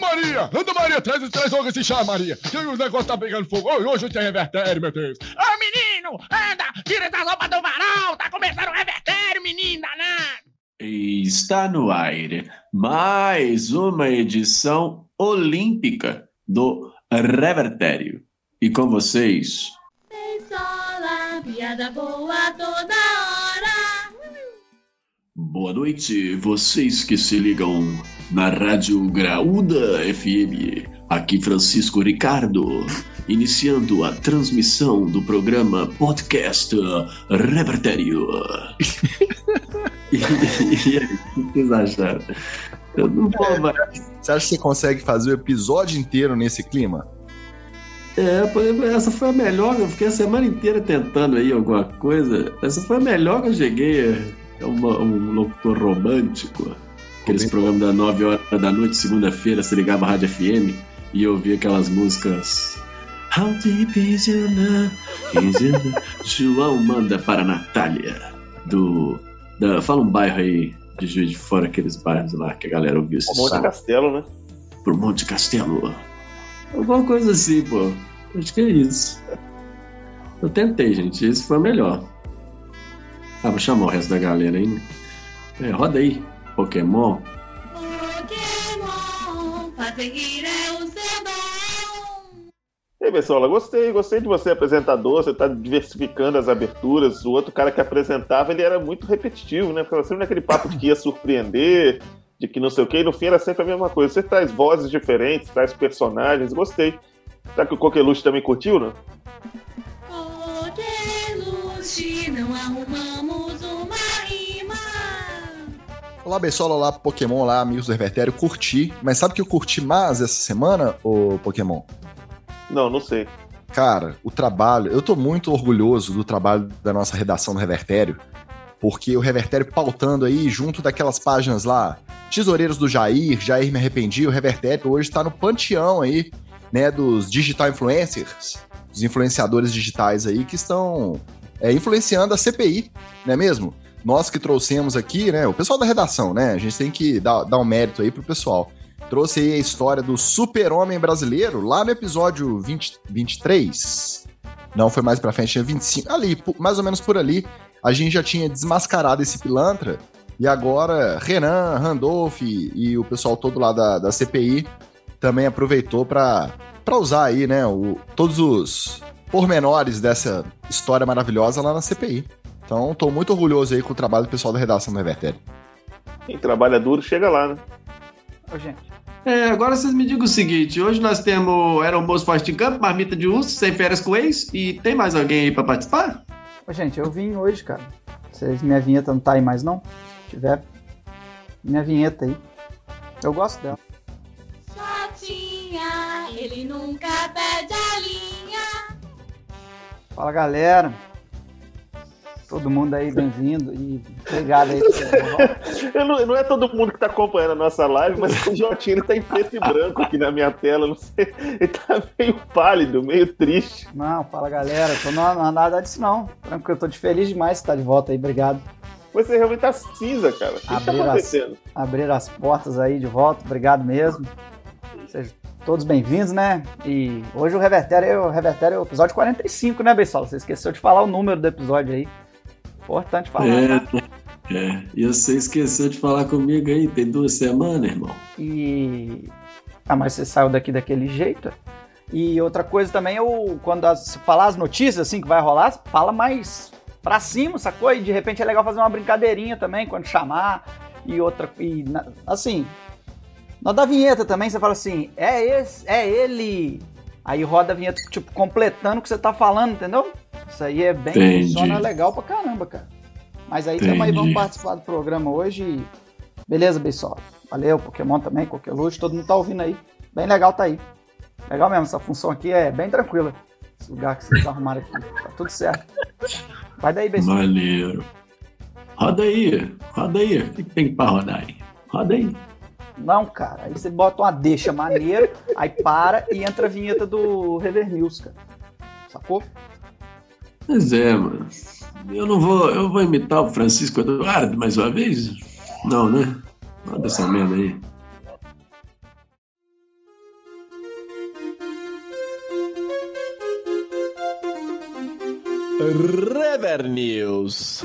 Maria! Anda, Maria, traz, traz logo esse chá, Maria. Que o negócio tá pegando fogo. Hoje tem revertério, meu Deus. Ô, menino, anda, tira essa roupa do varal. Tá começando o revertério, menino danado. Está no ar mais uma edição olímpica do Revertério. E com vocês, Beisola, piada boa toda hora. boa noite, vocês que se ligam na Rádio Graúda FM. Aqui Francisco Ricardo, iniciando a transmissão do programa podcast Revertério. e, e aí, o que vocês acharam? Eu não vou mais. Você acha que você consegue fazer o episódio inteiro nesse clima? É, essa foi a melhor, eu fiquei a semana inteira tentando aí alguma coisa. Essa foi a melhor que eu cheguei. É uma- um locutor romântico. Aqueles programas das 9 horas da noite, segunda-feira, você ligava a Rádio FM e eu ouvia aquelas músicas. How deep is your love? Is your love? João manda para a Natália. Do. Da, fala um bairro aí de Juiz de Fora, aqueles bairros lá que a galera ouvia esse Monte som. Castelo, né? Pro Monte Castelo. Alguma coisa assim, pô. Acho que é isso. Eu tentei, gente. Esse foi melhor. Ah, vou chamar o resto da galera aí, né? É, roda aí. Pokémon. Pokémon, fazer rir é o seu dom. E aí, pessoal, gostei, gostei de você apresentador, você tá diversificando as aberturas. O outro cara que apresentava, ele era muito repetitivo, né? Ficava sempre naquele papo de que ia surpreender, de que não sei o quê, e no fim era sempre a mesma coisa. Você traz vozes diferentes, traz personagens, gostei. Será que o Coqueluche também curtiu, né? Olá, Bessola, olá, Pokémon, olá, amigos do Revertério. Curti, mas sabe o que eu curti mais essa semana, ô Pokémon? Não, não sei. Cara, o trabalho, eu tô muito orgulhoso do trabalho da nossa redação do Revertério, porque o Revertério pautando aí, junto daquelas páginas lá, Tesoureiros do Jair, Jair Me Arrependi, o Revertério hoje tá no panteão aí, né, dos digital influencers, dos influenciadores digitais aí que estão é, influenciando a CPI, não é mesmo? Nós que trouxemos aqui, né, o pessoal da redação, né, a gente tem que dar, dar um mérito aí pro pessoal. Trouxe aí a história do super-homem brasileiro lá no episódio 20, 23. Não, foi mais pra frente, tinha 25. Ali, mais ou menos por ali, a gente já tinha desmascarado esse pilantra. E agora, Renan, Randolph e, e o pessoal todo lá da, da CPI também aproveitou pra usar aí, né, o, todos os pormenores dessa história maravilhosa lá na CPI. Então, tô muito orgulhoso aí com o trabalho do pessoal da redação do Revertério. Quem trabalha duro chega lá, né? Ô, gente. É, agora vocês me digam o seguinte: hoje nós temos Aeromoço Forte em Campo, Marmita de Urso, Sem Férias com Ex, e tem mais alguém aí pra participar? Ô, gente, eu vim hoje, cara. Vocês, minha vinheta não tá aí mais, não? Se tiver, minha vinheta aí. Eu gosto dela. Sotinha, ele nunca perde a linha. Fala, galera. Todo mundo aí, bem-vindo. E obrigado aí. Eu não, não é todo mundo que tá acompanhando a nossa live, mas o Jotinho ele tá em preto e branco aqui na minha tela. Não sei, ele tá meio pálido, meio triste. Não, fala, galera. Tô não, não nada disso, não. Tranquilo, tô de feliz demais de estar de volta aí. Obrigado. Você realmente tá cinza, cara. O que, tá Abrir as- acontecendo? Abrir as portas aí de volta. Obrigado mesmo. Sejam todos bem-vindos, né? E hoje o Revertério, é o Revertério é o episódio 45, né, Beisola? Você esqueceu de falar o número do episódio aí. Importante falar, né? É, é. E você esqueceu de falar comigo aí, tem duas semanas, irmão. E. Ah, mas você saiu daqui daquele jeito. E outra coisa também é o. Quando as, falar as notícias assim que vai rolar, fala mais pra cima, sacou? E de repente é legal fazer uma brincadeirinha também quando chamar. E outra. E, na- assim. Na da vinheta também, você fala assim, é esse, é ele. Aí roda a vinheta, tipo, completando o que você tá falando, entendeu? Isso aí é bem. Entendi. Funciona legal pra caramba, cara. Mas aí também vamos participar do programa hoje. e- Beleza, Beisola? Valeu, Pokémon também, Coqueluche, todo mundo tá ouvindo aí. Bem legal tá aí. Legal mesmo, essa função aqui é bem tranquila. Esse lugar que vocês arrumaram aqui. Tá tudo certo. Vai daí, Beisola. Maneiro. Roda aí, roda aí. O que, que tem pra rodar aí? Roda aí. Não, cara. Aí você bota uma deixa maneira, aí para e entra a vinheta do Rever News, cara. Sacou? Pois é, mano. Eu não vou. Eu vou imitar o Francisco Eduardo mais uma vez? Não, né? Manda essa merda aí. Rever News.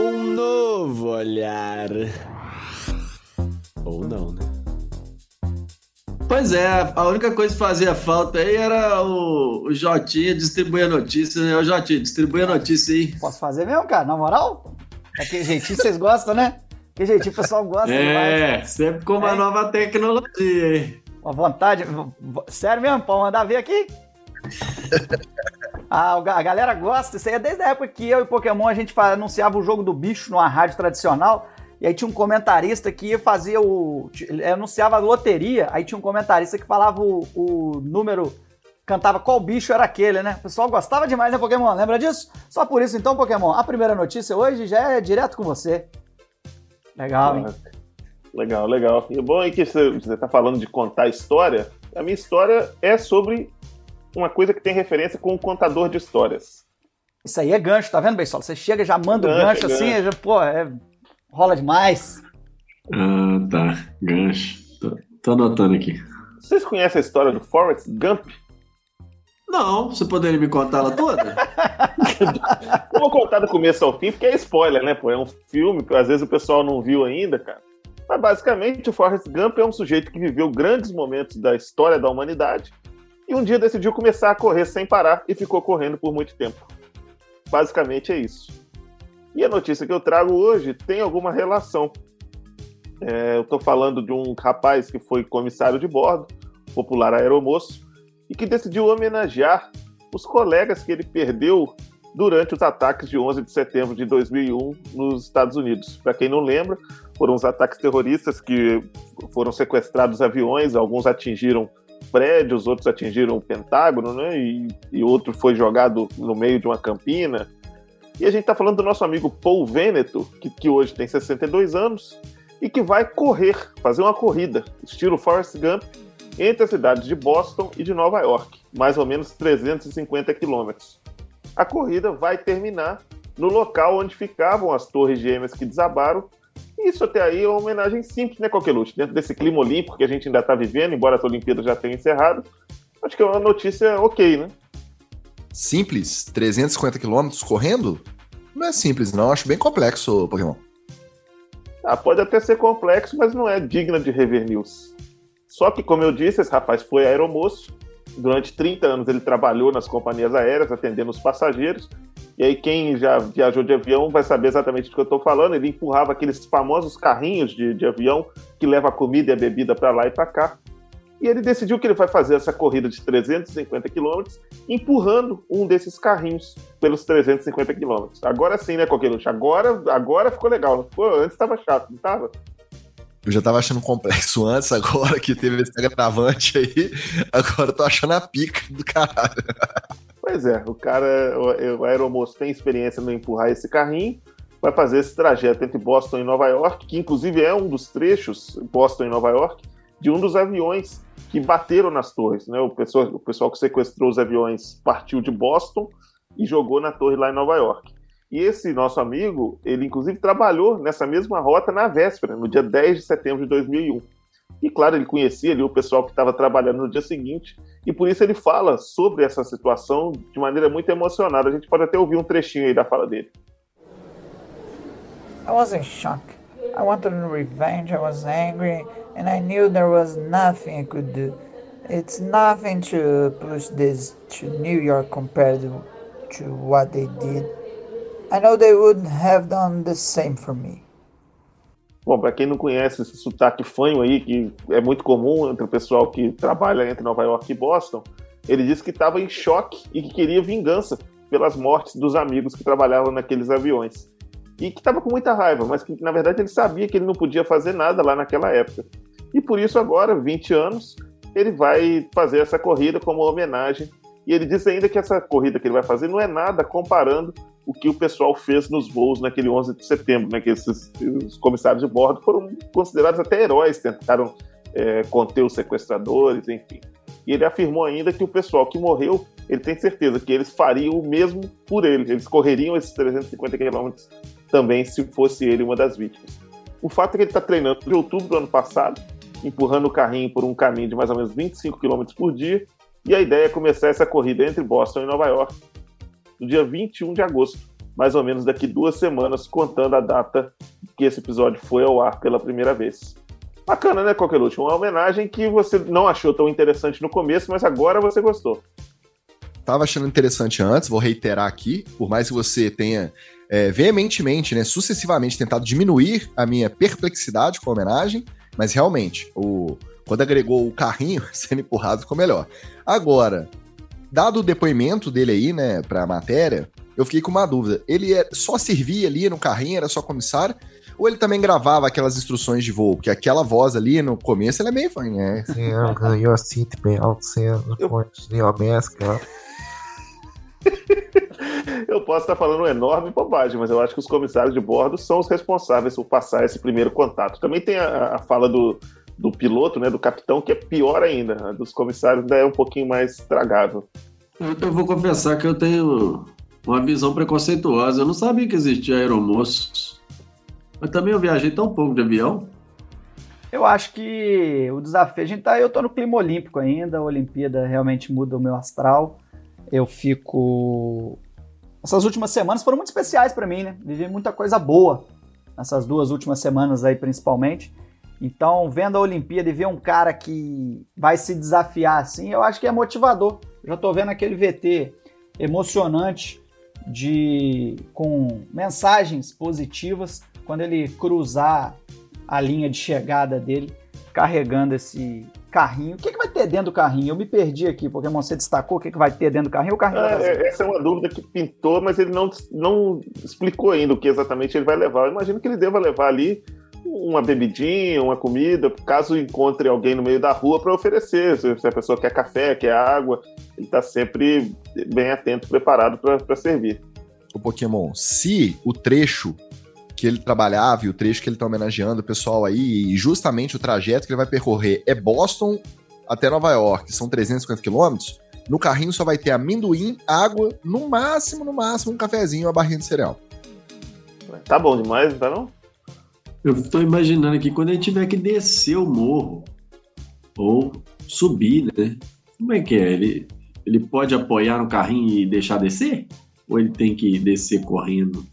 Um novo olhar. Ou não, né? Pois é, a única coisa que fazia falta aí era o, o Jotinha distribuir a notícia, né? O Jotinha, distribui a notícia aí. Posso fazer mesmo, cara? Na moral? Daquele jeitinho vocês gostam, né? Que jeitinho o pessoal gosta demais. É, sempre com uma É. nova tecnologia, hein? Uma vontade. Sério mesmo, pode mandar ver aqui? Ah, a galera gosta, isso aí é desde a época que eu e Pokémon a gente anunciava o jogo do bicho numa rádio tradicional. E aí tinha um comentarista que ia fazer o. anunciava a loteria, aí tinha um comentarista que falava o, o número, cantava qual bicho era aquele, né? O pessoal gostava demais, né, Pokémon? Lembra disso? Só por isso, então, Pokémon, a primeira notícia hoje já é direto com você. Legal, hein? Legal, legal. E o bom é que você está falando de contar história. A minha história é sobre uma coisa que tem referência com o contador de histórias. Isso aí é gancho, tá vendo, Beisola? Você chega, já manda o Gancho, gancho, assim, gancho. já, pô, é- rola demais. Ah, tá. Gancho. Tô, tô anotando aqui. Vocês conhecem a história do Forrest Gump? Não, você poderia me contar ela toda? Eu vou contar do começo ao fim, porque é spoiler, né? Pô, é um filme que às vezes o pessoal não viu ainda, cara. Mas basicamente, o Forrest Gump é um sujeito que viveu grandes momentos da história da humanidade e um dia decidiu começar a correr sem parar e ficou correndo por muito tempo. Basicamente é isso. E a notícia que eu trago hoje tem alguma relação. É, eu estou falando de um rapaz que foi comissário de bordo, popular aeromoço, e que decidiu homenagear os colegas que ele perdeu durante os ataques de 11 de setembro de 2001 nos Estados Unidos. Para quem não lembra, foram os ataques terroristas que foram sequestrados aviões, alguns atingiram prédios, outros atingiram o Pentágono, né? E, e outro foi jogado no meio de uma campina. E a gente está falando do nosso amigo Paul Veneto, que, que hoje tem 62 anos e que vai correr, fazer uma corrida, estilo Forrest Gump, entre as cidades de Boston e de Nova York, mais ou menos 350 quilômetros. A corrida vai terminar no local onde ficavam as torres gêmeas que desabaram. Isso até aí é uma homenagem simples, né, Coqueluche? Dentro desse clima olímpico que a gente ainda está vivendo, embora as Olimpíadas já tenham encerrado, acho que é uma notícia ok, né? Simples, 350 quilômetros correndo? Não é simples, não. Acho bem complexo, Pokémon. Ah, pode até ser complexo, mas não é digna de rever news. Só que, como eu disse, esse rapaz foi aeromoço. Durante 30 anos ele trabalhou nas companhias aéreas, atendendo os passageiros. E aí, quem já viajou de avião vai saber exatamente do que eu estou falando. Ele empurrava aqueles famosos carrinhos de, de avião que leva a comida e a bebida para lá e para cá. E ele decidiu que ele vai fazer essa corrida de 350 quilômetros, empurrando um desses carrinhos pelos 350 quilômetros. Agora sim, né, Coqueluche? Agora, agora ficou legal. Pô, antes estava chato, não estava? Eu já tava achando complexo antes, agora que teve esse agravante aí, agora eu tô achando a pica do caralho. Pois é, o cara, o, o aeromoço tem experiência no empurrar esse carrinho, vai fazer esse trajeto entre Boston e Nova York, que inclusive é um dos trechos, Boston e Nova York, de um dos aviões que bateram nas torres. Né? O, pessoal, o pessoal que sequestrou os aviões partiu de Boston e jogou na torre lá em Nova York. E esse nosso amigo, ele inclusive trabalhou nessa mesma rota na véspera, no dia 10 de setembro de 2001. E claro, ele conhecia ali o pessoal que estava trabalhando no dia seguinte, e por isso ele fala sobre essa situação de maneira muito emocionada. A gente pode até ouvir um trechinho aí da fala dele. I was in shock. I wanted revenge, I was angry, and I knew there was nothing I could do. It's nothing to push this to New York compared to, what they did. I know they would have done the same for me. Bom, para quem não conhece esse sotaque fanho aí, que é muito comum entre o pessoal que trabalha entre Nova York e Boston, ele disse que estava em choque e que queria vingança pelas mortes dos amigos que trabalhavam naqueles aviões. E que estava com muita raiva, mas que na verdade ele sabia que ele não podia fazer nada lá naquela época. E por isso agora, 20 anos, ele vai fazer essa corrida como homenagem. E ele diz ainda que essa corrida que ele vai fazer não é nada comparando o que o pessoal fez nos voos naquele 11 de setembro, né? Que esses os comissários de bordo foram considerados até heróis, tentaram é, conter os sequestradores, enfim. E ele afirmou ainda que o pessoal que morreu, ele tem certeza que eles fariam o mesmo por ele, eles correriam esses 350 quilômetros também se fosse ele uma das vítimas. O fato é que ele está treinando de outubro do ano passado empurrando o carrinho por um caminho de mais ou menos 25 km por dia. E a ideia é começar essa corrida entre Boston e Nova York no dia 21 de agosto, mais ou menos daqui duas semanas, contando a data que esse episódio foi ao ar pela primeira vez. Bacana, né, Coqueluche? Uma homenagem que você não achou tão interessante no começo, mas agora você gostou. Tava achando interessante antes, vou reiterar aqui, por mais que você tenha é, veementemente, né, sucessivamente tentado diminuir a minha perplexidade com a homenagem, mas realmente, o, quando agregou o carrinho sendo empurrado ficou melhor. Agora, dado o depoimento dele aí, né, pra matéria, eu fiquei com uma dúvida. Ele é, só servia ali no carrinho, era só comissário? Ou ele também gravava aquelas instruções de voo? Porque aquela voz ali no começo, ela é meio fã, né? Sim, your seatbelt, your mask. Eu posso estar falando uma enorme bobagem, mas eu acho que os comissários de bordo são os responsáveis por passar esse primeiro contato. Também tem a, a fala do, do piloto, né, do capitão, que é pior ainda. A dos comissários ainda é um pouquinho mais tragável. Eu, eu vou confessar que eu tenho uma visão preconceituosa. Eu não sabia que existia aeromoços. Mas também eu viajei tão pouco de avião. Eu acho que o desafio, a gente tá, eu tô no clima olímpico ainda, a Olimpíada realmente muda o meu astral. Eu fico essas últimas semanas foram muito especiais para mim, né? Vivi muita coisa boa nessas duas últimas semanas aí principalmente. Então, vendo a Olimpíada e ver um cara que vai se desafiar assim, eu acho que é motivador. já tô vendo aquele VT emocionante de com mensagens positivas quando ele cruzar a linha de chegada dele, carregando esse carrinho. O que, que vai ter dentro do carrinho? Eu me perdi aqui, porque você destacou o que, que vai ter dentro do carrinho. O carrinho é, essa é uma dúvida que pintou, mas ele não, não explicou ainda o que exatamente ele vai levar. Eu imagino que ele deva levar ali uma bebidinha, uma comida, caso encontre alguém no meio da rua para oferecer. Se a pessoa quer café, quer água, ele está sempre bem atento, preparado para servir. O Pokémon, se o trecho que ele trabalhava e o trecho que ele está homenageando o pessoal aí, e justamente o trajeto que ele vai percorrer é Boston até Nova York, são 350 quilômetros, no carrinho só vai ter amendoim, água, no máximo, no máximo, um cafezinho, uma barrinha de cereal. Tá bom demais, não tá não? Eu tô imaginando aqui, quando ele tiver que descer o morro, ou subir, né? Como é que é? Ele, ele pode apoiar no carrinho e deixar descer? Ou ele tem que descer correndo?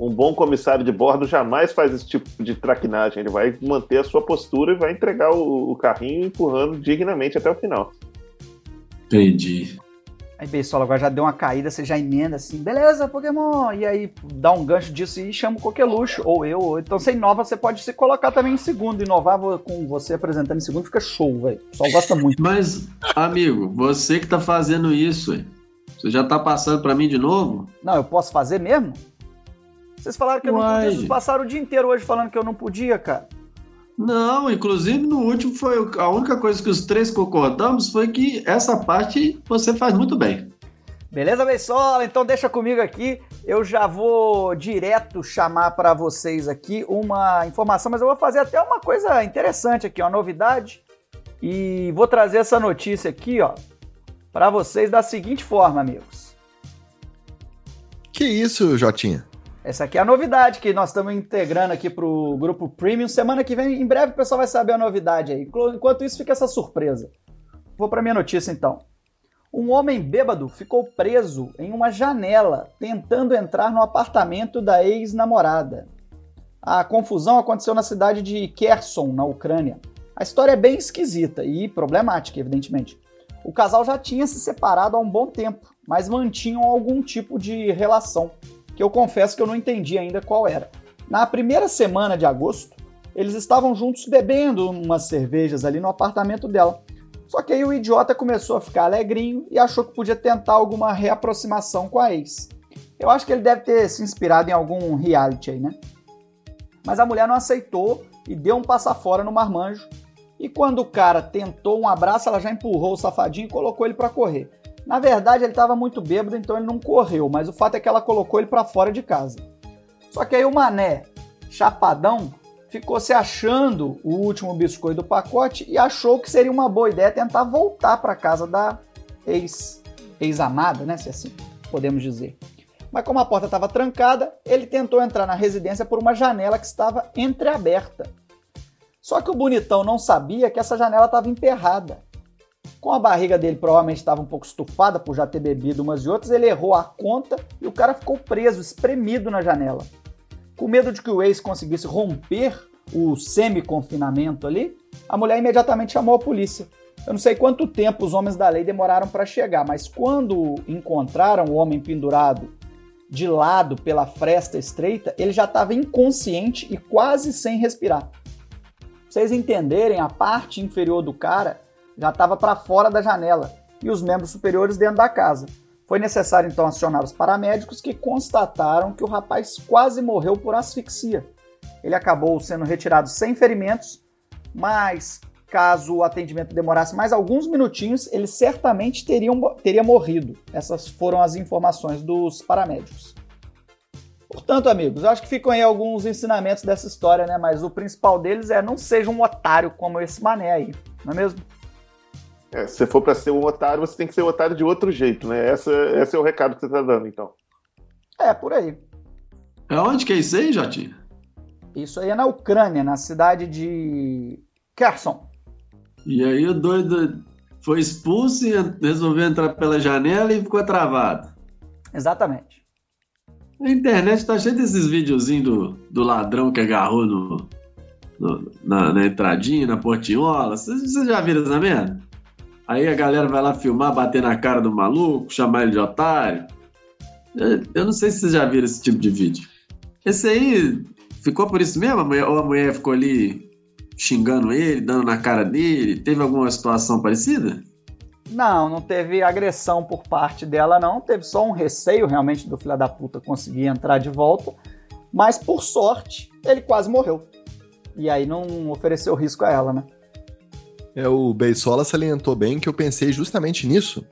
Um bom comissário de bordo jamais faz esse tipo de traquinagem. Ele vai manter a sua postura e vai entregar o, o carrinho empurrando dignamente até o final. Entendi. Aí, Beisola, agora já deu uma caída, você já emenda assim, beleza, Pokémon. E aí dá um gancho disso e chama o Coqueluche, ou eu. Ou... Então você inova, você pode se colocar também em segundo. Inovar com você apresentando em segundo fica show, velho. O pessoal gosta muito. Mas, amigo, você que tá fazendo isso, você já tá passando para mim de novo? Não, eu posso fazer mesmo? Vocês falaram que eu não podia, vocês passaram o dia inteiro hoje falando que eu não podia, cara. Não, inclusive no último foi a única coisa que os três concordamos foi que essa parte você faz muito bem. Beleza, Beisola? Então deixa comigo aqui. Eu já vou direto chamar para vocês aqui uma informação, mas eu vou fazer até uma coisa interessante aqui, uma novidade. E vou trazer essa notícia aqui, ó, para vocês da seguinte forma, amigos. Que isso, Jotinha? Essa aqui é a novidade que nós estamos integrando aqui para o grupo Premium. Semana que vem, em breve, o pessoal vai saber a novidade aí. Enquanto isso, fica essa surpresa. Vou para minha notícia então. Um homem bêbado ficou preso em uma janela tentando entrar no apartamento da ex-namorada. A confusão aconteceu na cidade de Kherson, na Ucrânia. A história é bem esquisita e problemática, evidentemente. O casal já tinha se separado há um bom tempo, mas mantinham algum tipo de relação que eu confesso que eu não entendi ainda qual era. Na primeira semana de agosto, eles estavam juntos bebendo umas cervejas ali no apartamento dela. Só que aí o idiota começou a ficar alegrinho e achou que podia tentar alguma reaproximação com a ex. Eu acho que ele deve ter se inspirado em algum reality aí, né? Mas a mulher não aceitou e deu um passafora no marmanjo. E quando o cara tentou um abraço, ela já empurrou o safadinho e colocou ele para correr. Na verdade, ele estava muito bêbado, então ele não correu, mas o fato é que ela colocou ele para fora de casa. Só que aí o mané, chapadão, ficou se achando o último biscoito do pacote e achou que seria uma boa ideia tentar voltar para casa da ex ex-amada, né, se assim podemos dizer. Mas como a porta estava trancada, ele tentou entrar na residência por uma janela que estava entreaberta. Só que o bonitão não sabia que essa janela estava emperrada. Com a barriga dele provavelmente estava um pouco estufada por já ter bebido umas e outras, ele errou a conta e o cara ficou preso, espremido na janela. Com medo de que o ex conseguisse romper o semi-confinamento ali, a mulher imediatamente chamou a polícia. Eu não sei quanto tempo os homens da lei demoraram para chegar, mas quando encontraram o homem pendurado de lado pela fresta estreita, ele já estava inconsciente e quase sem respirar. Pra vocês entenderem, a parte inferior do cara já estava para fora da janela e os membros superiores dentro da casa. Foi necessário então acionar os paramédicos que constataram que o rapaz quase morreu por asfixia. Ele acabou sendo retirado sem ferimentos, mas caso o atendimento demorasse mais alguns minutinhos, ele certamente teria, teria morrido. Essas foram as informações dos paramédicos. Portanto, amigos, acho que ficam aí alguns ensinamentos dessa história, né? Mas o principal deles é não seja um otário como esse mané aí, não é mesmo? É, se for para ser um otário, você tem que ser um otário de outro jeito, né? Essa, esse é o recado que você tá dando, então. É, por aí. Aonde que é isso aí, Jotinho? Isso aí é na Ucrânia, na cidade de Kherson. E aí o doido foi expulso e resolveu entrar pela janela e ficou travado. Exatamente. A internet tá cheia desses videozinhos do, do ladrão que agarrou no, no- na, na entradinha, na portinhola. Vocês vocês já viram essa merda? Aí a galera vai lá filmar, bater na cara do maluco, chamar ele de otário. Eu, não sei se vocês já viram esse tipo de vídeo. Esse aí ficou por isso mesmo? A mulher- ou a mulher ficou ali xingando ele, dando na cara dele? Teve alguma situação parecida? Não, não teve agressão por parte dela, não. Teve só um receio realmente do filho da puta conseguir entrar de volta. Mas por sorte, ele quase morreu. E aí não ofereceu risco a ela, né? É, o Beisola salientou bem que eu pensei justamente nisso.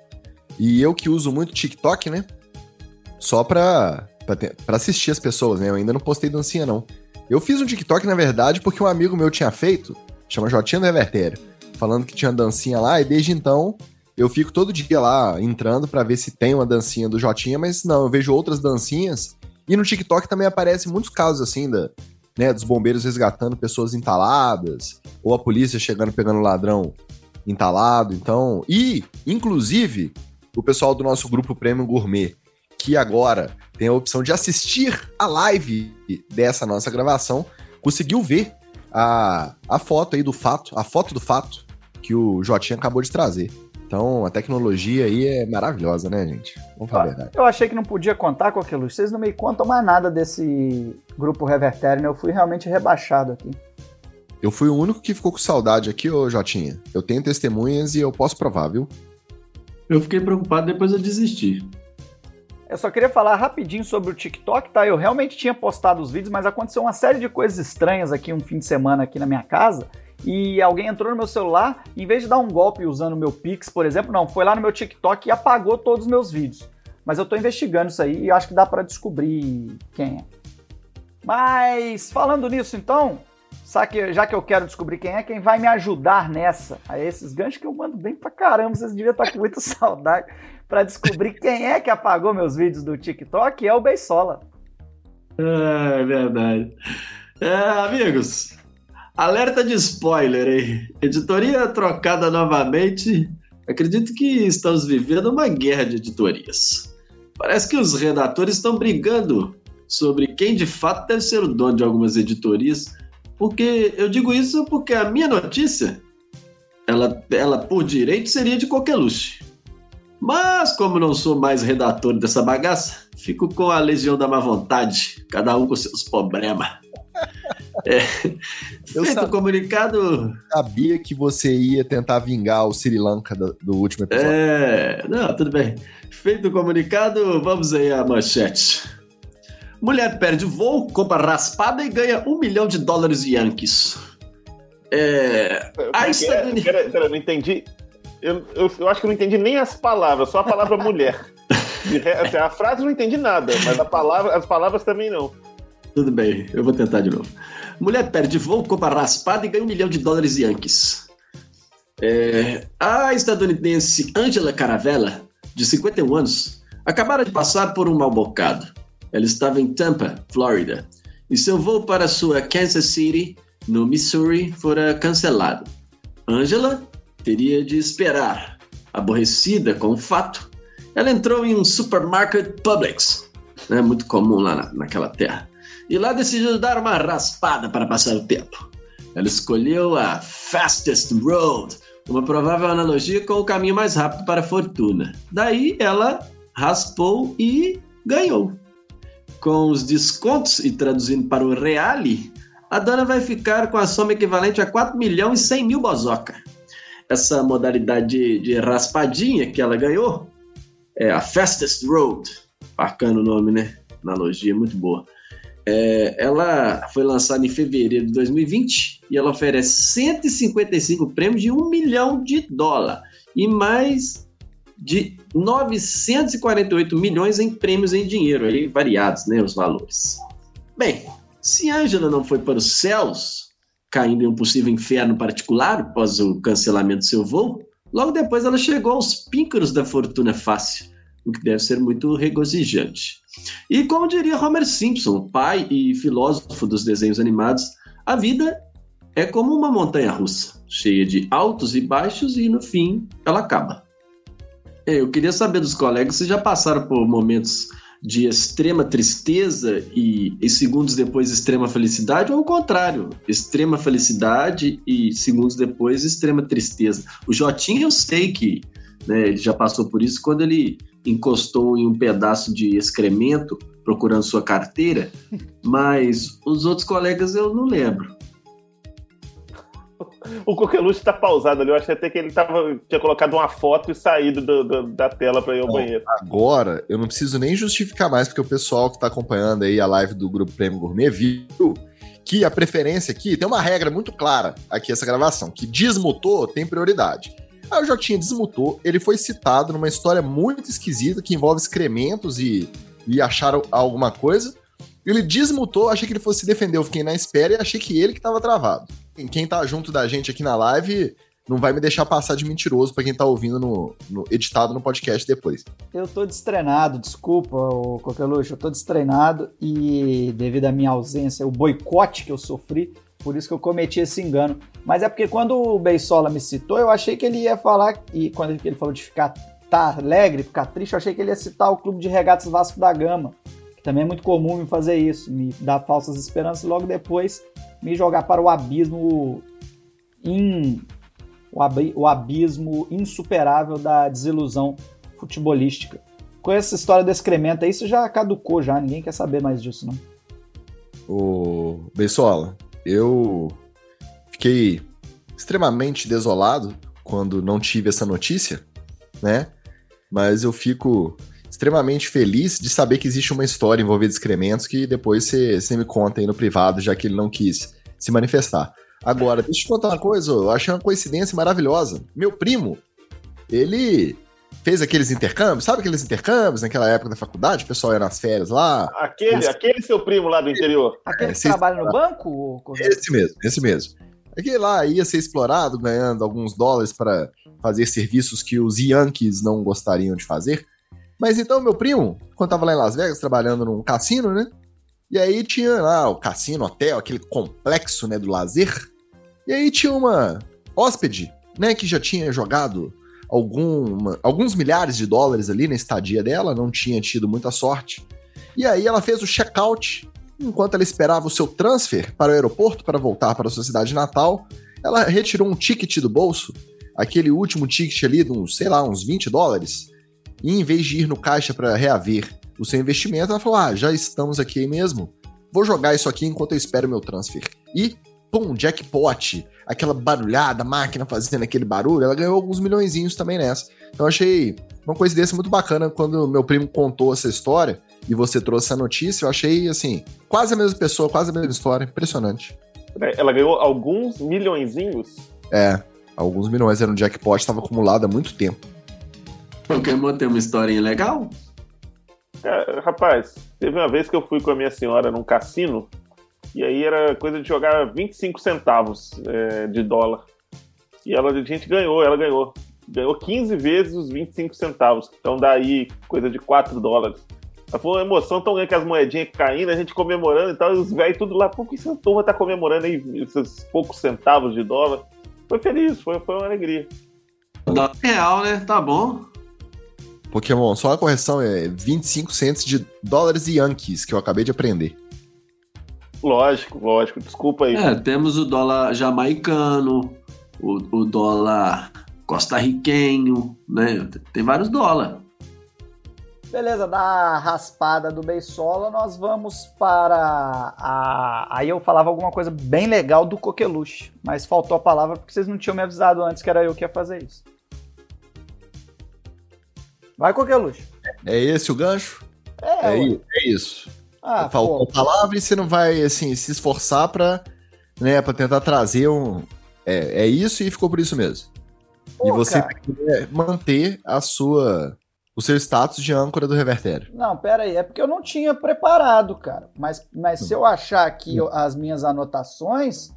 E eu que uso muito TikTok, né? Só pra, pra, ter- pra assistir as pessoas, né? Eu ainda não postei dancinha, não. Eu fiz um TikTok, na verdade, porque um amigo meu tinha feito, chama Jotinha do Revertério, falando que tinha dancinha lá, e desde então eu fico todo dia lá entrando pra ver se tem uma dancinha do Jotinha, mas não, eu vejo outras dancinhas. E no TikTok também aparecem muitos casos assim da, né, dos bombeiros resgatando pessoas entaladas, ou a polícia chegando pegando ladrão entalado, então, e inclusive o pessoal do nosso grupo Premium Gourmet, que agora tem a opção de assistir a live dessa nossa gravação, conseguiu ver a, a foto aí do fato, a foto do fato que o Jotinha acabou de trazer. Então, a tecnologia aí é maravilhosa, né, gente? Vamos falar a verdade. Eu achei que não podia contar com aquilo. Vocês não me contam mais nada desse grupo Revertério, né? Eu fui realmente rebaixado aqui. Eu fui o único que ficou com saudade aqui, ô Jotinha. Eu tenho testemunhas e eu posso provar, viu? Eu fiquei preocupado, depois eu desisti. Eu só queria falar rapidinho sobre o TikTok, tá? Eu realmente tinha postado os vídeos, mas aconteceu uma série de coisas estranhas aqui um fim de semana aqui na minha casa. E alguém entrou no meu celular, em vez de dar um golpe usando o meu Pix, por exemplo, não, foi lá no meu TikTok e apagou todos os meus vídeos. Mas eu tô investigando isso aí e acho que dá pra descobrir quem é. Mas falando nisso, então, que- já que eu quero descobrir quem é, quem vai me ajudar nessa, a esses ganchos que eu mando bem pra caramba, vocês deviam estar com muita saudade pra descobrir quem é que apagou meus vídeos do TikTok, é o Beisola. É verdade. É, amigos, alerta de spoiler aí. Editoria trocada novamente. Acredito que estamos vivendo uma guerra de editorias. Parece que os redatores estão brigando sobre quem de fato deve ser o dono de algumas editorias. Porque eu digo isso porque a minha notícia, ela, ela por direito seria de qualquer luxo. Mas, como não sou mais redator dessa bagaça, fico com a legião da má vontade, cada um com seus problemas. É, Eu feito o sabia. comunicado. Sabia que você ia tentar vingar o Sri Lanka do, do último episódio. É, não, tudo bem. Feito o comunicado, vamos aí à manchete. Mulher perde voo, compra raspada e ganha um milhão de dólares Yankees. É. A estadunidense. Pera, pera, não entendi. Eu, eu, eu acho que eu não entendi nem as palavras, só a palavra mulher. Re- assim, a frase eu não entendi nada, mas a palavra, as palavras também não. Tudo bem, eu vou tentar de novo. Mulher perde voo, compra raspada e ganha um milhão de dólares Yankees. É, a estadunidense Angela Caravella, de 51 anos, acabara de passar por um mau bocado. Ela estava em Tampa, Flórida, e seu voo para sua Kansas City no Missouri, fora cancelado. Angela teria de esperar. Aborrecida com o fato, ela entrou em um supermarket Publix, né, muito comum lá na, naquela terra, e lá decidiu dar uma raspada para passar o tempo. Ela escolheu a Fastest Road, uma provável analogia com o caminho mais rápido para a fortuna. Daí ela raspou e ganhou. Com os descontos e traduzindo para o reale, a dona vai ficar com a soma equivalente a 4 milhões e 100 mil bozoca. Essa modalidade de, raspadinha que ela ganhou é a Fastest Road. Bacana o nome, né? Analogia muito boa. É, ela foi lançada em fevereiro de 2020 e ela oferece 155 prêmios de 1 milhão de dólar e mais de 948 milhões em prêmios em dinheiro, aí variados, né, os valores. Bem, se Angela não foi para os céus, caindo em um possível inferno particular após o cancelamento do seu voo, logo depois ela chegou aos píncaros da fortuna fácil, o que deve ser muito regozijante. E como diria Homer Simpson, pai e filósofo dos desenhos animados, a vida é como uma montanha russa, cheia de altos e baixos e no fim ela acaba. É, eu queria saber dos colegas se já passaram por momentos de extrema tristeza e, e, segundos depois extrema felicidade, ou ao contrário, extrema felicidade e segundos depois extrema tristeza. O Jotinho eu sei que né, ele já passou por isso quando ele encostou em um pedaço de excremento procurando sua carteira, mas os outros colegas eu não lembro. O Coqueluche tá pausado ali. Eu achei até que ele tava, tinha colocado uma foto e saído do, do, da tela para ir ao banheiro. Agora, eu não preciso nem justificar mais, porque o pessoal que tá acompanhando aí a live do Grupo Prêmio Gourmet viu que a preferência aqui tem uma regra muito clara aqui essa gravação, que desmutou tem prioridade. Aí o Jotinha desmutou, ele foi citado numa história muito esquisita que envolve excrementos e, e acharam alguma coisa. Ele desmutou, achei que ele fosse se defender, eu fiquei na espera e achei que ele que tava travado. Quem tá junto da gente aqui na live não vai me deixar passar de mentiroso pra quem tá ouvindo no, no- editado no podcast depois. Eu tô destreinado, desculpa, Coqueluche, eu tô destreinado e devido à minha ausência, o boicote que eu sofri, por isso que eu cometi esse engano. Mas é porque quando o Beisola me citou, eu achei que ele ia falar, e quando ele falou de ficar tá alegre, ficar triste, eu achei que ele ia citar o Clube de Regatas Vasco da Gama, que também é muito comum me fazer isso, me dar falsas esperanças e logo depois me jogar para o abismo in, o, abi- o abismo insuperável da desilusão futebolística. Com essa história do excremento isso já caducou já, ninguém quer saber mais disso, não. Ô, Beisola, eu fiquei extremamente desolado quando não tive essa notícia, né? Mas eu fico extremamente feliz de saber que existe uma história envolvendo excrementos que depois você me conta aí no privado, já que ele não quis se manifestar. Agora, deixa eu te contar uma coisa, eu achei uma coincidência maravilhosa. Meu primo, ele fez aqueles intercâmbios, sabe aqueles intercâmbios naquela época da faculdade? O pessoal ia nas férias lá. Aquele, aquele seu primo lá do interior. Aquele É, que trabalha no banco? Esse mesmo, esse mesmo. Aquele lá ia ser explorado, ganhando alguns dólares para fazer serviços que os Yankees não gostariam de fazer. Mas então, meu primo, quando tava lá em Las Vegas trabalhando num cassino, né? E aí tinha lá o cassino, hotel, aquele complexo, né, do lazer. E aí tinha uma hóspede, né, que já tinha jogado alguma, alguns milhares de dólares ali na estadia dela, não tinha tido muita sorte. E aí ela fez o check-out Enquanto ela esperava o seu transfer para o aeroporto para voltar para a sua cidade natal, ela retirou um ticket do bolso, aquele último ticket ali de uns, sei lá, uns 20 dólares, e em vez de ir no caixa para reaver o seu investimento, ela falou: Ah, já estamos aqui mesmo, vou jogar isso aqui enquanto eu espero meu transfer. E, pum, jackpot, aquela barulhada, a máquina fazendo aquele barulho, ela ganhou alguns milhõezinhos também nessa. Então eu achei uma coincidência muito bacana quando meu primo contou essa história e você trouxe essa notícia, eu achei assim, quase a mesma pessoa, quase a mesma história, impressionante. Ela ganhou alguns milhõezinhos. É, alguns milhões era um jackpot, estava acumulado há muito tempo. Pokémon tem uma historinha legal? Cara, rapaz, teve uma vez que eu fui com a minha senhora num cassino e aí era coisa de jogar 25 centavos é, de dólar. E ela, a gente ganhou, ela ganhou. Ganhou 15 vezes os 25 centavos. Então daí coisa de 4 dólares. Foi uma emoção tão grande que as moedinhas caindo, a gente comemorando e tal, e os velhos tudo lá, por que essa turma tá comemorando aí esses poucos centavos de dólar? Foi feliz, foi, foi uma alegria. Dólar real, né? Tá bom. Pokémon, só a correção é 25 centos de dólares e Yankees, que eu acabei de aprender. Lógico, lógico, desculpa aí. É, temos o dólar jamaicano, o, o dólar costarriquenho, né? Tem vários dólares. Beleza, da raspada do Beisola, nós vamos para a. Aí eu falava alguma coisa bem legal do coqueluche, mas faltou a palavra porque vocês não tinham me avisado antes que era eu que ia fazer isso. Vai, coqueluche. É esse o gancho? É, É, é isso. Ah, Faltou pô. palavra e você não vai, assim, se esforçar pra, né, pra tentar trazer um... É, é isso e ficou por isso mesmo. e Pô, você cara. quer manter a sua... O seu status de âncora do revertério. Não, pera aí, é porque eu não tinha preparado, cara. Mas, mas se eu achar aqui eu- as minhas anotações,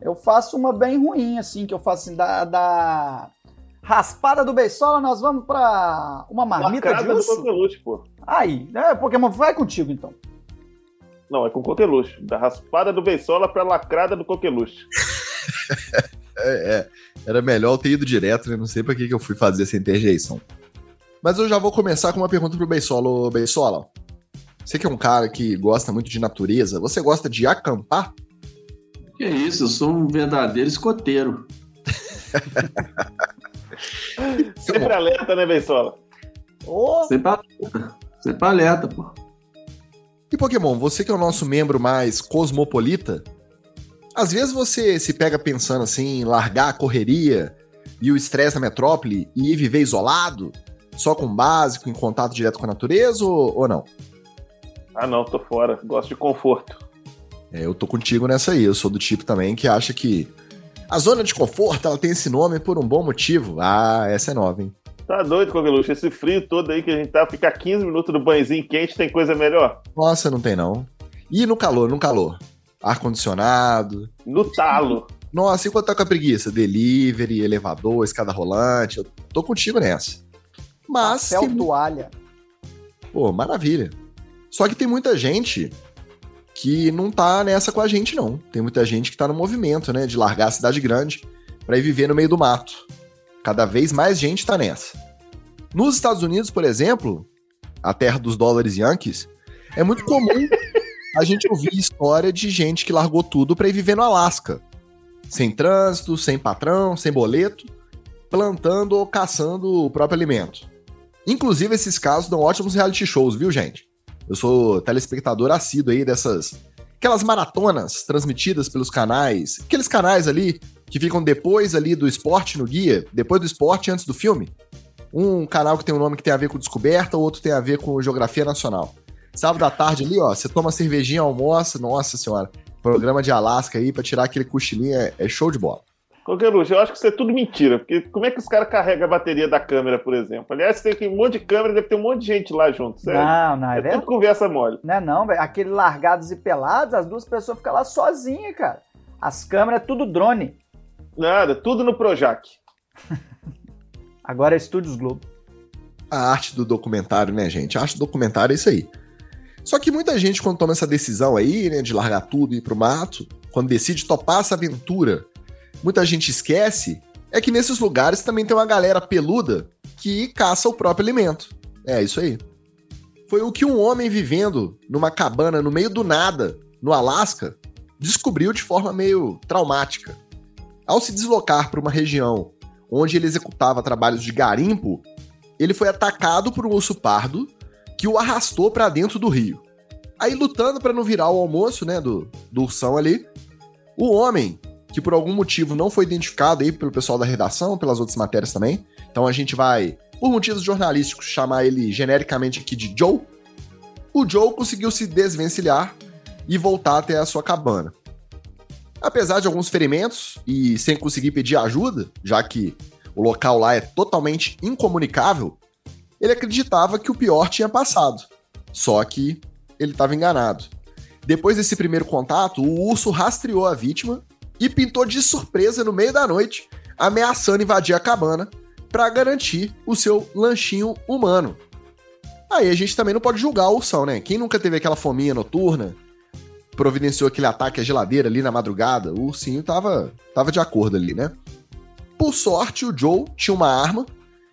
eu faço uma bem ruim, assim, que eu faço assim, da, da raspada do Beisola, nós vamos pra uma marmita de Lacrada do urso. pô. Aí, né, Pokémon, vai contigo então. Não, é com coqueluche. Da raspada do Beisola pra lacrada do coqueluche. É, é, era melhor eu ter ido direto, né? Não sei pra que, que eu fui fazer essa interjeição. Mas eu já vou começar com uma pergunta pro Beisola. Ô, Beisola, você que é um cara que gosta muito de natureza, você gosta de acampar? Que isso, eu sou um verdadeiro escoteiro. Sempre alerta, né, Beisola? Ô, Sempre alerta. Sempre alerta, pô. E Pokémon, você que é o nosso membro mais cosmopolita, às vezes você se pega pensando assim, em largar a correria e o estresse na metrópole e ir viver isolado, só com o básico, em contato direto com a natureza ou, ou não? Ah, não, tô fora. Gosto de conforto. É, eu tô contigo nessa aí. Eu sou do tipo também que acha que a zona de conforto ela tem esse nome por um bom motivo. Ah, essa é nova, hein? Tá doido, coqueluche? Esse frio todo aí que a gente tá, ficar 15 minutos do banhozinho quente, tem coisa melhor? Nossa, não tem não. E no calor, no calor? Ar-condicionado. No talo. Nossa, e quanto tá com a preguiça? Delivery, elevador, escada rolante. Eu tô contigo nessa. Mas. papel tem- toalha. Pô, maravilha. Só que tem muita gente que não tá nessa com a gente, não. Tem muita gente que tá no movimento, né? De largar a cidade grande pra ir viver no meio do mato. Cada vez mais gente tá nessa. Nos Estados Unidos, por exemplo, a terra dos dólares yankees, é muito comum a gente ouvir história de gente que largou tudo pra ir viver no Alasca. Sem trânsito, sem patrão, sem boleto, plantando ou caçando o próprio alimento. Inclusive, esses casos dão ótimos reality shows, viu, gente? Eu sou telespectador assíduo aí dessas. Aquelas maratonas transmitidas pelos canais. Aqueles canais ali que ficam depois ali do esporte no guia, depois do esporte antes do filme. Um canal que tem um nome que tem a ver com descoberta, o outro tem a ver com geografia nacional. Sábado à tarde ali, ó, você toma cervejinha, almoça, nossa senhora. Programa de Alasca aí pra tirar aquele cochilinho é, é show de bola. Coqueluche, eu acho que isso é tudo mentira. Porque como é que os caras carregam a bateria da câmera, por exemplo? Aliás, tem um monte de câmera, deve ter um monte de gente lá junto, sério. Não, não, é é verdade. tudo conversa mole. Não é não, velho. Aquele largados e pelados, as duas pessoas ficam lá sozinhas, cara. As câmeras é tudo drone. Nada, tudo no Projac. Agora é Estúdios Globo. a arte do documentário, né, gente? A arte do documentário é isso aí. Só que muita gente, quando toma essa decisão aí, né, de largar tudo e ir pro mato, quando decide topar essa aventura, muita gente esquece é que nesses lugares também tem uma galera peluda que caça o próprio alimento. É isso aí. Foi o que um homem vivendo numa cabana no meio do nada, no Alasca, descobriu de forma meio traumática. Ao se deslocar para uma região onde ele executava trabalhos de garimpo, ele foi atacado por um urso pardo que o arrastou para dentro do rio. Aí, lutando para não virar o almoço, né, do, do ursão ali, o homem, que por algum motivo não foi identificado aí pelo pessoal da redação, pelas outras matérias também, então a gente vai, por motivos jornalísticos, chamar ele genericamente aqui de Joe. O Joe conseguiu se desvencilhar e voltar até a sua cabana. Apesar de alguns ferimentos e sem conseguir pedir ajuda, já que o local lá é totalmente incomunicável, ele acreditava que o pior tinha passado. Só que ele estava enganado. Depois desse primeiro contato, o urso rastreou a vítima e pintou de surpresa no meio da noite, ameaçando invadir a cabana para garantir o seu lanchinho humano. Aí a gente também não pode julgar o ursão, né? Quem nunca teve aquela fominha noturna, providenciou aquele ataque à geladeira ali na madrugada, o ursinho tava, tava de acordo ali, né? Por sorte, o Joe tinha uma arma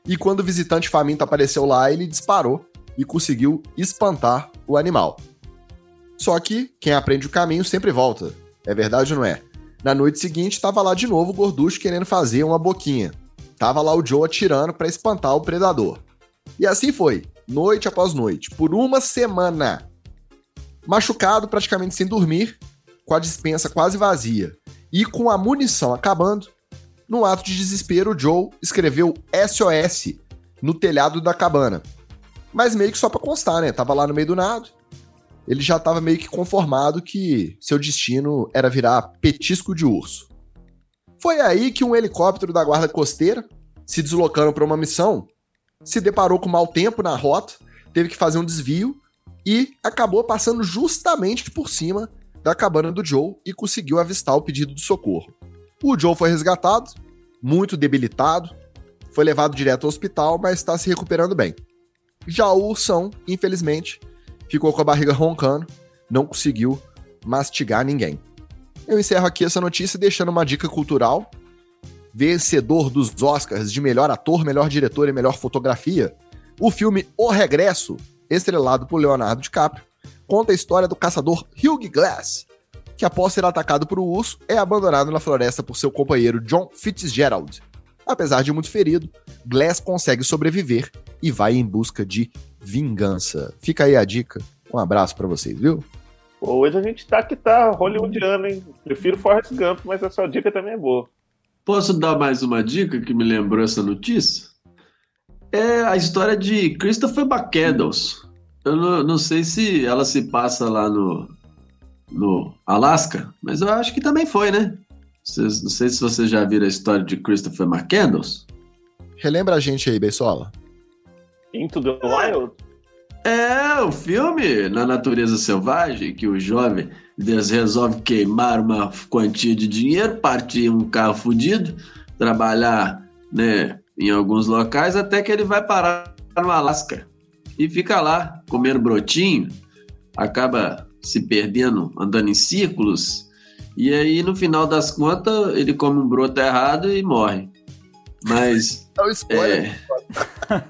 e quando o visitante faminto apareceu lá, ele disparou e conseguiu espantar o animal. Só que quem aprende o caminho sempre volta. É verdade ou não é? Na noite seguinte, estava lá de novo o gorducho querendo fazer uma boquinha. Tava lá o Joe atirando para espantar o predador. E assim foi, noite após noite, por uma semana. Machucado, praticamente sem dormir, com a dispensa quase vazia e com a munição acabando, num ato de desespero, Joe escreveu SOS no telhado da cabana. Mas meio que só pra constar, né? Tava lá no meio do nada. Ele já tava meio que conformado que seu destino era virar petisco de urso. Foi aí que um helicóptero da guarda costeira, se deslocando para uma missão, se deparou com mau tempo na rota, teve que fazer um desvio e acabou passando justamente por cima da cabana do Joe e conseguiu avistar o pedido de socorro. O Joe foi resgatado, muito debilitado, foi levado direto ao hospital, mas está se recuperando bem. Já o ursão, infelizmente, ficou com a barriga roncando, não conseguiu mastigar ninguém. Eu encerro aqui essa notícia deixando uma dica cultural. Vencedor dos Oscars de melhor ator, melhor diretor e melhor fotografia, o filme O Regresso, estrelado por Leonardo DiCaprio, conta a história do caçador Hugh Glass, que após ser atacado por um urso, é abandonado na floresta por seu companheiro John Fitzgerald. Apesar de muito ferido, Glass consegue sobreviver e vai em busca de vingança. Fica aí a dica. Um abraço para vocês, viu? Hoje a gente tá que tá hollywoodiano, hein? Prefiro Forrest Gump, mas a sua dica também é boa. Posso dar mais uma dica que me lembrou essa notícia? É a história de Christopher McCandles. Eu não, não sei se ela se passa lá no, no Alasca, mas eu acho que também foi, né? Vocês, não sei se vocês já viram a história de Christopher McCandles. Relembra a gente aí, Beisola. Into the Wild? É, o filme Na Natureza Selvagem, que o jovem Deus resolve queimar uma quantia de dinheiro, partir um carro fudido, trabalhar né, em alguns locais, até que ele vai parar no Alasca. E fica lá, comendo brotinho, acaba se perdendo, andando em círculos, e aí no final das contas ele come um broto errado e morre. Mas. É o spoiler. É...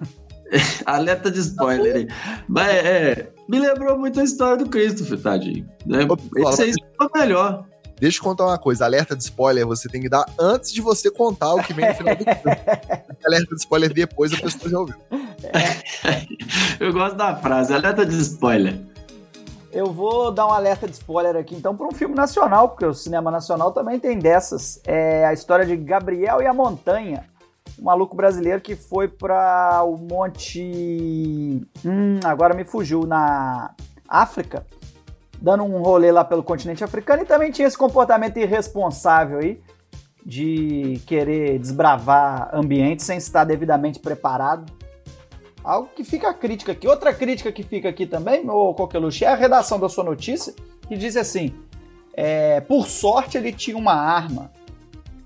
Alerta de spoiler. Mas é. Me lembrou muito a história do Christopher, tadinho. Né? Esse aí ficou melhor. Deixa eu contar uma coisa. Alerta de spoiler você tem que dar antes de você contar o que vem no final do filme. alerta de spoiler depois a pessoa já ouviu. eu gosto da frase, alerta de spoiler. Eu vou dar um alerta de spoiler aqui, então, para um filme nacional, porque o cinema nacional também tem dessas. É a história de Gabriel e a Montanha. Um maluco brasileiro que foi para o Monte. Hum, agora me fugiu, na África, dando um rolê lá pelo continente africano e também tinha esse comportamento irresponsável aí de querer desbravar ambientes sem estar devidamente preparado. Algo que fica a crítica aqui. Outra crítica que fica aqui também, ô Coqueluche, é a redação da sua notícia, que diz assim: é, por sorte ele tinha uma arma.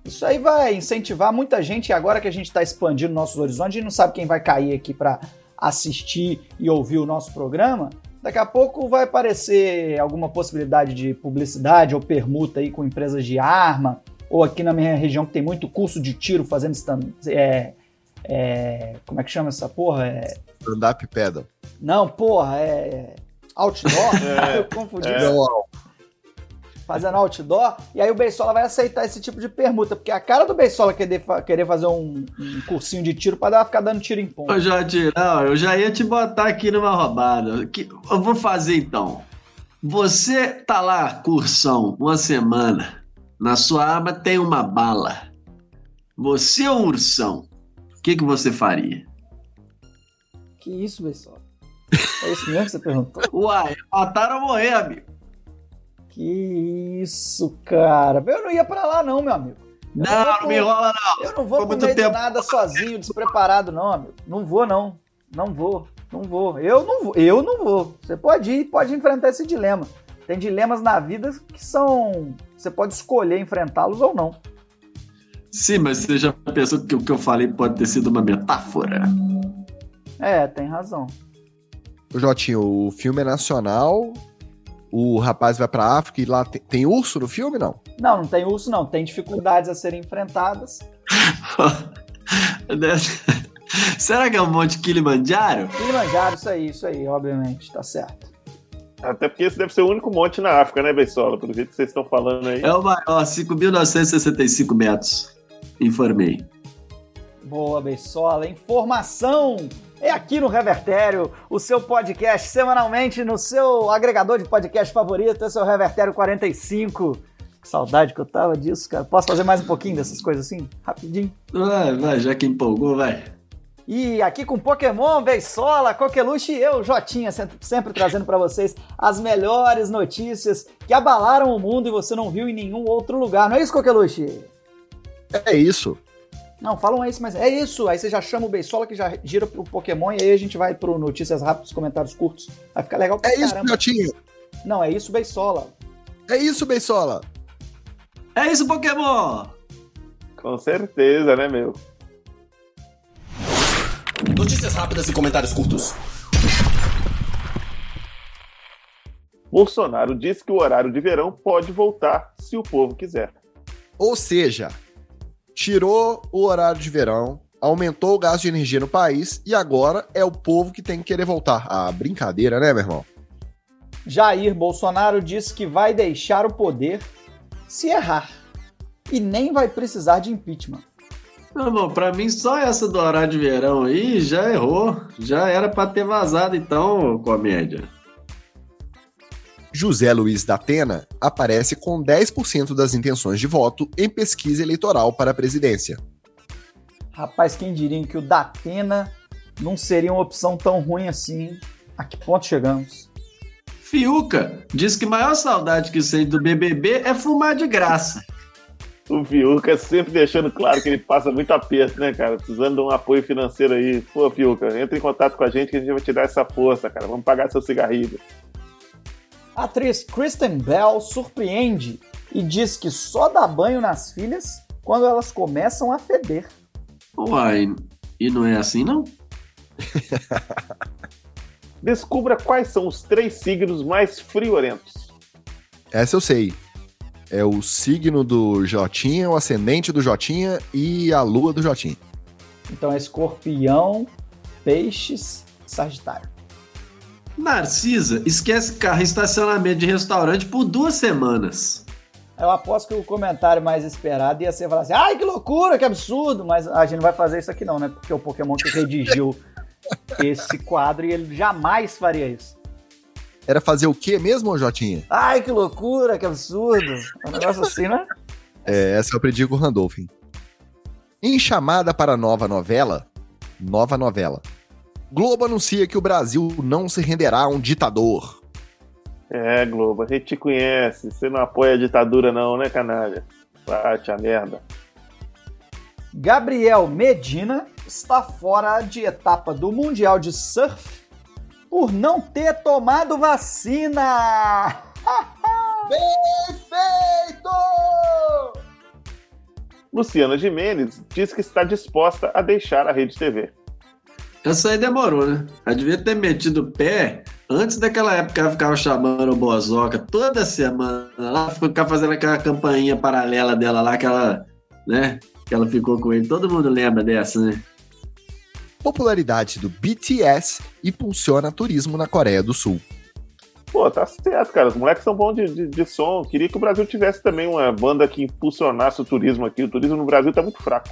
Isso aí vai incentivar muita gente, e agora que a gente está expandindo nossos horizontes, a gente não sabe quem vai cair aqui para assistir e ouvir o nosso programa. Daqui a pouco vai aparecer alguma possibilidade de publicidade ou permuta aí com empresas de arma, ou aqui na minha região que tem muito curso de tiro fazendo stand, é, é, como é que chama essa porra? É... Stand-up pedal. Não, porra, é. Outdoor? É, Eu confundi. é. Não, Fazendo outdoor. E aí o Beisola vai aceitar esse tipo de permuta. Porque a cara do Beisola querer, querer fazer um, um cursinho de tiro pra dar, ficar dando tiro em ponta. Ô, Jardim, não, eu já ia te botar aqui numa roubada. Que- Eu vou fazer então. Você tá lá, cursão, uma semana. Na sua arma tem uma bala. Você é um ursão. O que, que você faria? Que isso, Beisola? É isso mesmo que você perguntou? Uai, matar ou morrer, amigo. Que isso, cara. Eu não ia pra lá, não, meu amigo. Eu Não, vou não me pro- enrola, não. Eu não vou Foi pro do tempo. nada sozinho, despreparado, não, amigo. Não vou, não. Não vou. Não vou. Eu não vou. Eu não vou. Você pode ir, pode enfrentar esse dilema. Tem dilemas na vida que são. Você pode escolher enfrentá-los ou não. Sim, mas você já pensou que o que eu falei pode ter sido uma metáfora? É, tem razão. Ô, Jotinho, o filme é nacional, o rapaz vai pra África e lá tem, tem urso no filme, não? Não, não tem urso, não. Tem dificuldades a serem enfrentadas. Será que é um monte Kilimanjaro? Kilimanjaro, isso aí, isso aí, obviamente, tá certo. Até porque esse deve ser o único monte na África, né, Beisola? Pelo jeito que vocês estão falando aí. É o maior, 5.965 metros. Informei. Boa, Beisola. Informação é aqui no Revertério, o seu podcast semanalmente no seu agregador de podcast favorito, esse é o Revertério 45. Que saudade que eu tava disso, cara. Posso fazer mais um pouquinho dessas coisas assim? Rapidinho. Vai, vai, já que empolgou, vai. E aqui com Pokémon, Beisola, Coqueluche e eu, Jotinha, sempre, sempre trazendo para vocês as melhores notícias que abalaram o mundo e você não viu em nenhum outro lugar. Não é isso, Coqueluche? É isso. Não, falam isso, mas é isso. Aí você já chama o Beisola que já gira pro Pokémon e aí a gente vai pro notícias rápidas, comentários curtos. Vai ficar legal pra É isso, caramba. Jotinho. Não, é isso, Beisola. É isso, Beisola. É isso, Pokémon! Com certeza, né, meu? Notícias rápidas e comentários curtos. Bolsonaro disse que o horário de verão pode voltar se o povo quiser. Ou seja, tirou o horário de verão, aumentou o gasto de energia no país e agora é o povo que tem que querer voltar. Ah, brincadeira, né, meu irmão? Jair Bolsonaro disse que vai deixar o poder se errar e nem vai precisar de impeachment. Não, bom, pra mim só essa do horário de verão aí já errou. Já era pra ter vazado então, comédia. José Luiz da Atena aparece com 10% das intenções de voto em pesquisa eleitoral para a presidência. Rapaz, quem diria que o Datena não seria uma opção tão ruim assim? A que ponto chegamos? Fiuca diz que maior saudade que sente do BBB é fumar de graça. O Fiuca sempre deixando claro que ele passa muito aperto, né, cara? Precisando de um apoio financeiro aí. Pô, Fiuca, entra em contato com a gente que a gente vai te dar essa força, cara. Vamos pagar seu cigarrilho. A atriz Kristen Bell surpreende e diz que só dá banho nas filhas quando elas começam a feder. Uai, e não é assim não? Descubra quais são os três signos mais friorentos. Essa eu sei. É o signo do Jotinha, o ascendente do Jotinha e a lua do Jotinha. Então é escorpião, peixes, sagitário. Narcisa esquece carro em estacionamento de restaurante por duas semanas. Eu aposto que o comentário mais esperado ia ser falar assim: ai que loucura, que absurdo! Mas a gente não vai fazer isso aqui não, né? Porque o Pokémon que redigiu esse quadro e ele jamais faria isso. Era fazer o quê mesmo, Jotinha? Ai que loucura, que absurdo! Um negócio assim, né? É, essa eu aprendi com o Randolphin. Em chamada para a nova novela, nova novela, Globo anuncia que o Brasil não se renderá a um ditador. É, Globo, a gente te conhece. Você não apoia a ditadura, não, né, canalha? Bate a merda. Gabriel Medina está fora de etapa do Mundial de Surf por não ter tomado vacina. Bem feito! Luciana Gimenez diz que está disposta a deixar a Rede TV. Essa aí demorou, né? Ela devia ter metido o pé antes daquela época que ela ficava chamando o Bozoca toda semana. Ela ficava fazendo aquela campainha paralela dela lá, que ela, né? Que ela ficou com ele. Todo mundo lembra dessa, né? Popularidade do BTS impulsiona turismo na Coreia do Sul. Pô, tá certo, cara. Os moleques são bons de, de, de som. Queria que o Brasil tivesse também uma banda que impulsionasse o turismo aqui. O turismo no Brasil tá muito fraco.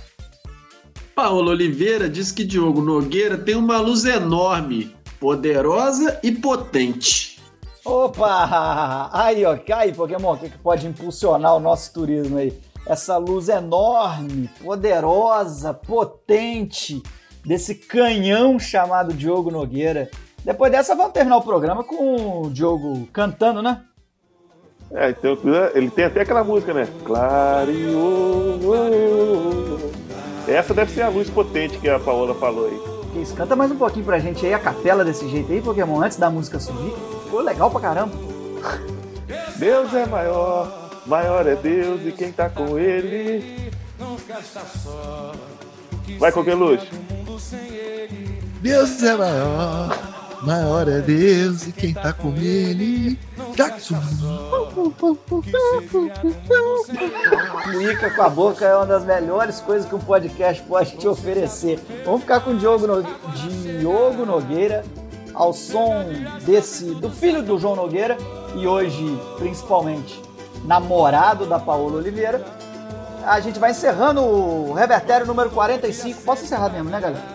Paulo Oliveira diz que Diogo Nogueira tem uma luz enorme, poderosa e potente. Opa! Aí, ó, aí, Pokémon, o que, que pode impulsionar o nosso turismo aí? Essa luz enorme, poderosa, potente, desse canhão chamado Diogo Nogueira. Depois dessa, vamos terminar o programa com o Diogo cantando, né? É, então, ele tem até aquela música, né? Clareou. Essa deve ser a luz potente que a Paola falou aí. Isso, canta mais um pouquinho pra gente aí, a capela desse jeito aí, Pokémon, antes da música subir. Ficou legal pra caramba. Deus é maior, maior é Deus e quem tá com ele. Vai, Coqueluche. Deus é maior, Maior é Deus e quem tá com ele. Jackson. Cuíca com a boca é uma das melhores coisas que um podcast pode te oferecer. Vamos ficar com o Diogo, no... Diogo Nogueira ao som desse do filho do João Nogueira e hoje principalmente namorado da Paola Oliveira. A gente vai encerrando o revertério número 45. Posso encerrar mesmo, né, galera?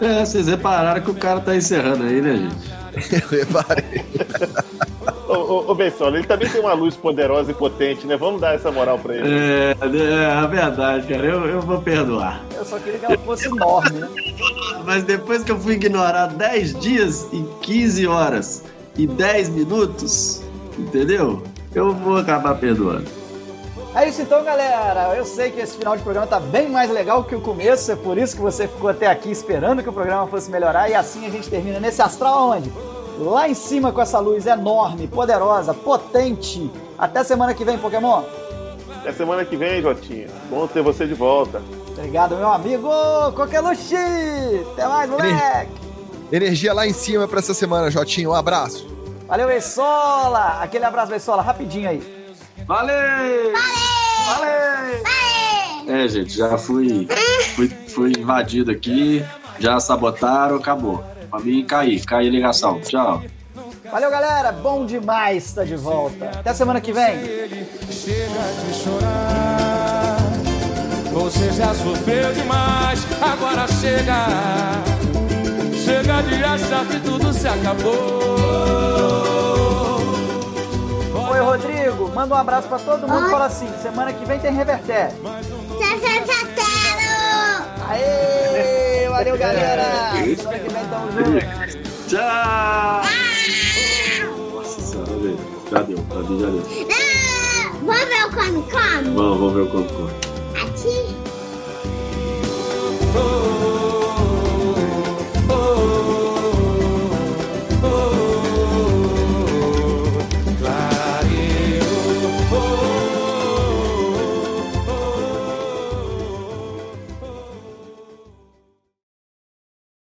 É, vocês repararam que o cara tá encerrando aí, né, gente? Eu reparei. Ô, ô, ô ele também tem uma luz poderosa e potente, né? Vamos dar essa moral pra ele. É, é, é verdade, cara. Eu, eu vou perdoar. Eu só queria que ela fosse enorme, né? Mas depois que eu fui ignorar 10 dias e 15 horas e 10 minutos, entendeu? Eu vou acabar perdoando. É isso então, galera. Eu sei que esse final de programa tá bem mais legal que o começo, é por isso que você ficou até aqui esperando que o programa fosse melhorar e assim a gente termina nesse astral onde? Lá em cima com essa luz enorme, poderosa, potente. Até semana que vem, Pokémon. Até semana que vem, Jotinha. Bom ter você de volta. Obrigado, meu amigo Coqueluche. Até mais, moleque. Energia lá em cima pra essa semana, Jotinho. Um abraço. Valeu, Beisola. Aquele abraço, Beisola, rapidinho aí. Valeu! Valeu! É, gente, já fui, fui, fui invadido aqui, já sabotaram, acabou. Pra mim cair, cair a ligação. Tchau. Valeu, galera. Bom demais estar de volta. Até semana que vem. Chega de chorar. Você já sofreu demais, agora chega. Chega de achar que tudo se acabou. Foi, Rodrigo. Manda um abraço pra todo mundo. Oi. Fala assim, semana que vem tem Reverté. Aê! Valeu, galera! É. Tchau! Ah. Nossa senhora, velho. Já deu, pra mim já deu. Ah, vamos ver o Come Come? Vamos, vamos ver o Come Come. Aqui. Oh, oh, oh.